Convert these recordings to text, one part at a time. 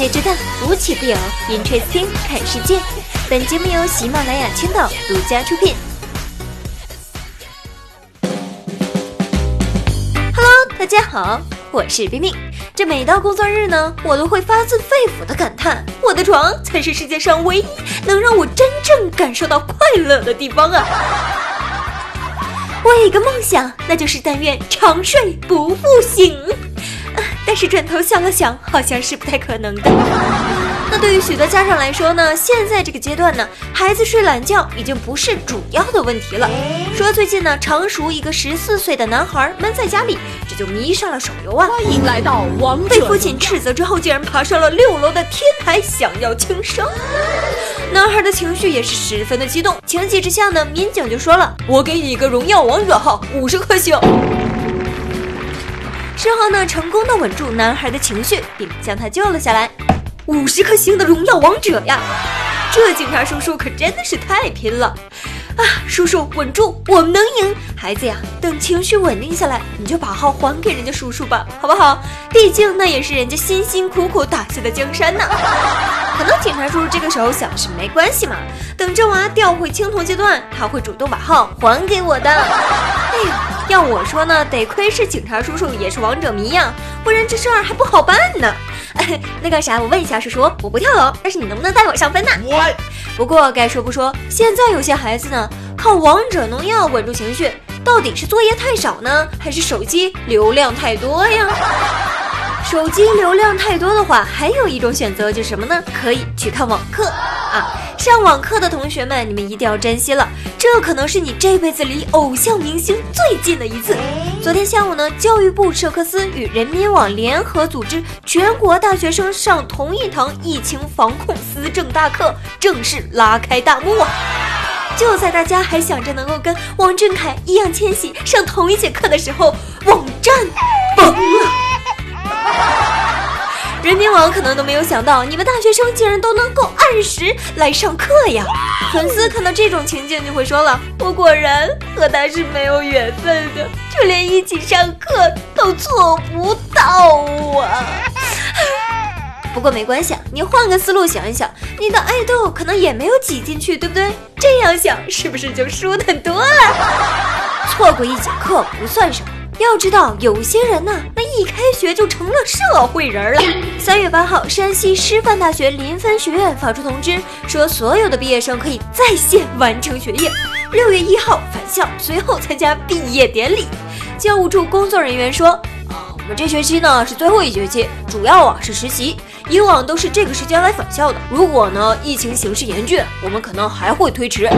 界之大，无奇不有。Interesting，看世界。本节目由喜马拉雅青岛独家出品。Hello，大家好，我是冰冰。这每到工作日呢，我都会发自肺腑的感叹：我的床才是世界上唯一能让我真正感受到快乐的地方啊！我有一个梦想，那就是但愿长睡不复醒。但是转头想了想，好像是不太可能的。那对于许多家长来说呢，现在这个阶段呢，孩子睡懒觉已经不是主要的问题了。说最近呢，常熟一个十四岁的男孩闷在家里，这就迷上了手游啊。欢迎来到王被父亲斥责之后，竟然爬上了六楼的天台，想要轻生。男孩的情绪也是十分的激动，情急之下呢，民警就说了：“我给你一个荣耀王者号，五十颗星。”事后呢，成功的稳住男孩的情绪，并将他救了下来。五十颗星的荣耀王者呀！这警察叔叔可真的是太拼了啊！叔叔稳住，我们能赢！孩子呀，等情绪稳定下来，你就把号还给人家叔叔吧，好不好？毕竟那也是人家辛辛苦苦打下的江山呢。可能警察叔叔这个时候想的是没关系嘛，等这娃调回青铜阶段，他会主动把号还给我的。要我说呢，得亏是警察叔叔也是王者迷呀，不然这事儿还不好办呢。那个啥，我问一下叔叔，我不跳楼，但是你能不能带我上分呢？不过该说不说，现在有些孩子呢，靠王者农药稳住情绪，到底是作业太少呢，还是手机流量太多呀？手机流量太多的话，还有一种选择就是什么呢？可以去看网课啊！上网课的同学们，你们一定要珍惜了，这可能是你这辈子离偶像明星最近的一次。昨天下午呢，教育部社科司与人民网联合组织全国大学生上同一堂疫情防控思政大课，正式拉开大幕啊！就在大家还想着能够跟王俊凯、易烊千玺上同一节课的时候，网站崩了。人民网可能都没有想到，你们大学生竟然都能够按时来上课呀！粉丝看到这种情景就会说了：“我果然和他是没有缘分的，就连一起上课都做不到啊！” 不过没关系，啊，你换个思路想一想，你的爱豆可能也没有挤进去，对不对？这样想是不是就舒坦多了？错过一节课不算什么。要知道，有些人呢，那一开学就成了社会人了。三月八号，山西师范大学临汾学院发出通知，说所有的毕业生可以在线完成学业，六月一号返校，随后参加毕业典礼。教务处工作人员说，啊，我们这学期呢是最后一学期，主要啊是实习，以往都是这个时间来返校的。如果呢疫情形势严峻，我们可能还会推迟。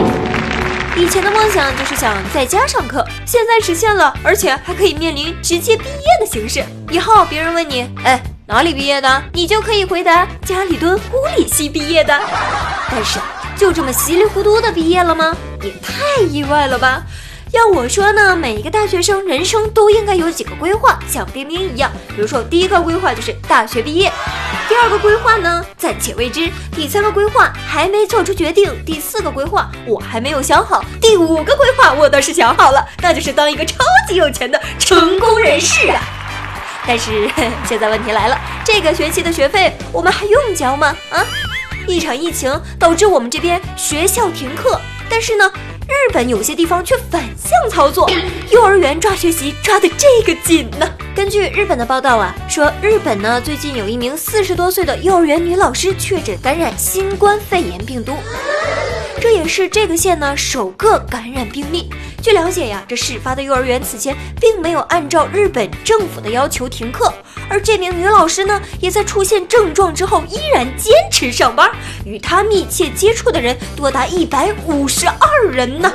以前的梦想就是想在家上课，现在实现了，而且还可以面临直接毕业的形式。以后别人问你，哎，哪里毕业的，你就可以回答家里蹲物理系毕业的。但是就这么稀里糊涂的毕业了吗？也太意外了吧！要我说呢，每一个大学生人生都应该有几个规划，像冰冰一样。比如说，第一个规划就是大学毕业；第二个规划呢，暂且未知；第三个规划还没做出决定；第四个规划我还没有想好；第五个规划我倒是想好了，那就是当一个超级有钱的成功人士啊！但是现在问题来了，这个学期的学费我们还用交吗？啊，一场疫情导致我们这边学校停课，但是呢？日本有些地方却反向操作，幼儿园抓学习抓的这个紧呢。根据日本的报道啊，说日本呢最近有一名四十多岁的幼儿园女老师确诊感染新冠肺炎病毒，这也是这个县呢首个感染病例。据了解呀，这事发的幼儿园此前并没有按照日本政府的要求停课。而这名女老师呢，也在出现症状之后依然坚持上班，与她密切接触的人多达一百五十二人呢。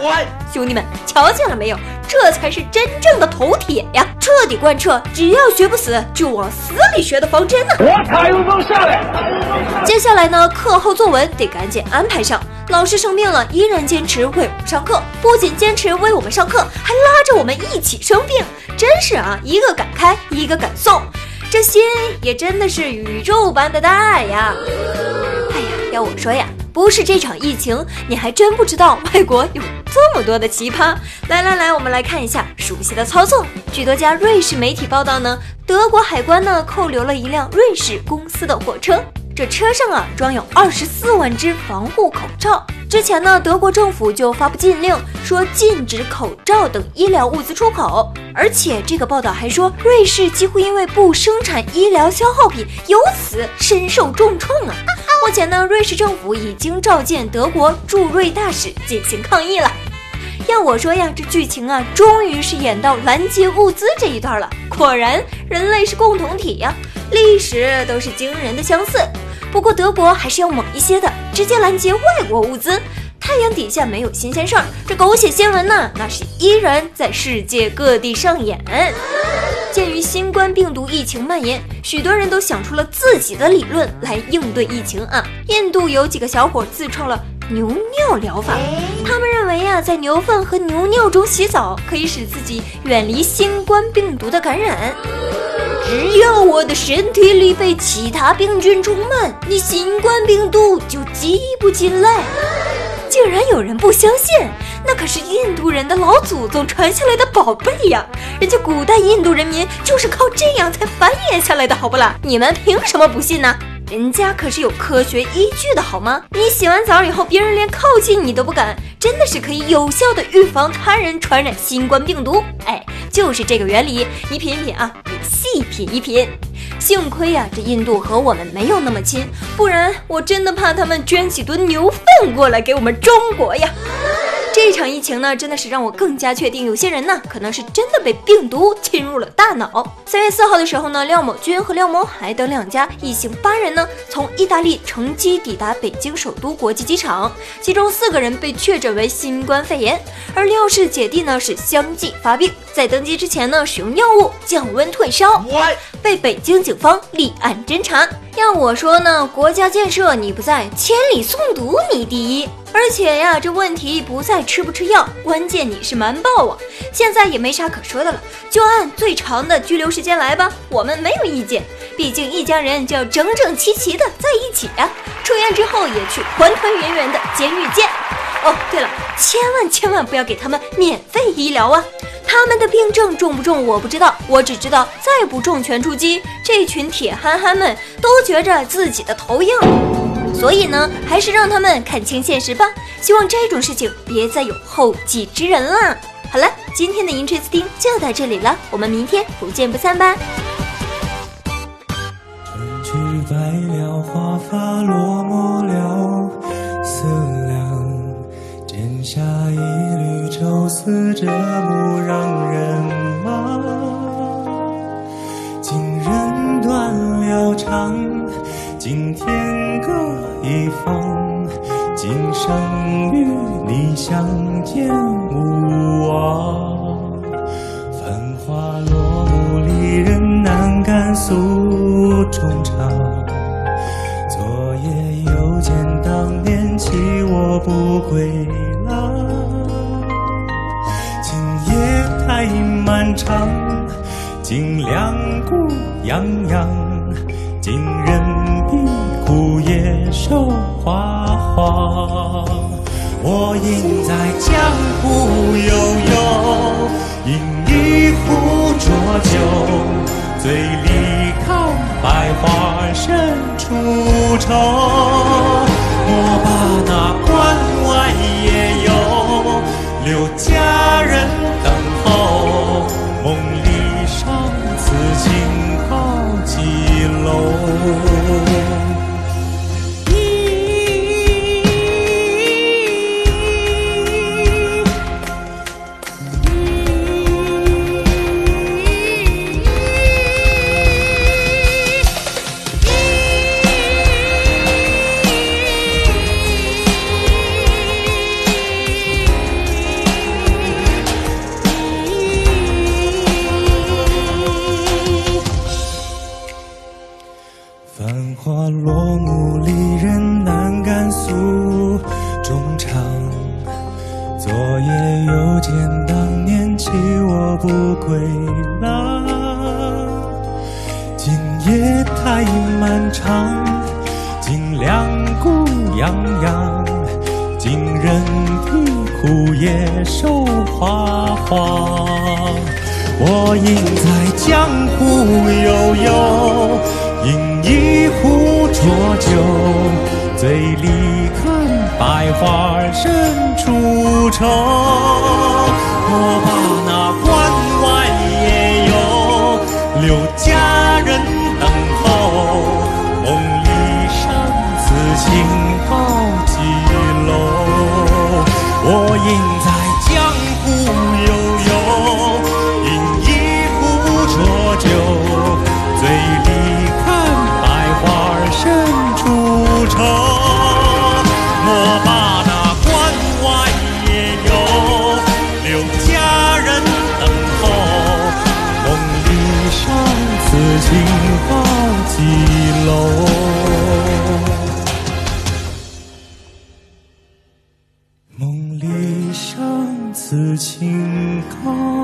兄弟们，瞧见了没有？这才是真正的头铁呀！彻底贯彻只要学不死就往死里学的方针呢。我卡有风下来。接下来呢，课后作文得赶紧安排上。老师生病了，依然坚持为我们上课，不仅坚持为我们上课，还拉着我们一起生病，真是啊，一个敢开，一个敢送。这心也真的是宇宙般的大呀！哎呀，要我说呀，不是这场疫情，你还真不知道外国有这么多的奇葩。来来来，我们来看一下熟悉的操作。据多家瑞士媒体报道呢，德国海关呢扣留了一辆瑞士公司的货车。这车上啊装有二十四万只防护口罩。之前呢，德国政府就发布禁令，说禁止口罩等医疗物资出口。而且这个报道还说，瑞士几乎因为不生产医疗消耗品，由此深受重创啊。目前呢，瑞士政府已经召见德国驻瑞大使进行抗议了。要我说呀，这剧情啊，终于是演到拦截物资这一段了。果然，人类是共同体呀，历史都是惊人的相似。不过德国还是要猛一些的，直接拦截外国物资。太阳底下没有新鲜事儿，这狗血新闻呢，那是依然在世界各地上演。鉴于新冠病毒疫情蔓延，许多人都想出了自己的理论来应对疫情啊。印度有几个小伙自创了牛尿疗法，他们认为呀，在牛粪和牛尿中洗澡可以使自己远离新冠病毒的感染。只要我的身体里被其他病菌充满，你新冠病毒就挤不进来。竟然有人不相信，那可是印度人的老祖宗传下来的宝贝呀！人家古代印度人民就是靠这样才繁衍下来的，好不啦？你们凭什么不信呢？人家可是有科学依据的，好吗？你洗完澡以后，别人连靠近你都不敢，真的是可以有效的预防他人传染新冠病毒。哎，就是这个原理，你品一品啊，你细品一品。幸亏呀，这印度和我们没有那么亲，不然我真的怕他们捐几吨牛粪过来给我们中国呀。这场疫情呢，真的是让我更加确定，有些人呢，可能是真的被病毒侵入了大脑。三月四号的时候呢，廖某军和廖某海等两家一行八人呢，从意大利乘机抵达北京首都国际机场，其中四个人被确诊为新冠肺炎，而廖氏姐弟呢是相继发病，在登机之前呢，使用药物降温退烧，被北京警方立案侦查。要我说呢，国家建设你不在，千里送毒你第一。而且呀，这问题不在吃不吃药，关键你是瞒报啊！现在也没啥可说的了，就按最长的拘留时间来吧，我们没有意见。毕竟一家人就要整整齐齐的在一起呀，出院之后也去团团圆圆的监狱见。哦，对了，千万千万不要给他们免费医疗啊！他们的病症重不重我不知道，我只知道再不重拳出击，这群铁憨憨们都觉着自己的头硬。所以呢，还是让他们看清现实吧。希望这种事情别再有后继之人了。好了，今天的 Interesting 就到这里了，我们明天不见不散吧。春去白了花发落寞了思量，剪下一缕愁丝折磨让人忙。今人断了肠，今天各。一方，今生与你相见无望。繁华落幕，离人难敢诉衷肠。昨夜又见当年弃我不归郎。今夜太漫长，今两孤洋洋，今人。叶瘦花黄，我应在江湖悠悠，饮一壶浊酒，醉里看百花深处愁。夜太漫长，尽两孤洋洋，尽人啼枯叶瘦花黄。我应在江湖悠悠，饮一壶浊酒，醉里看百花深处愁。我把那关外野游留佳此情高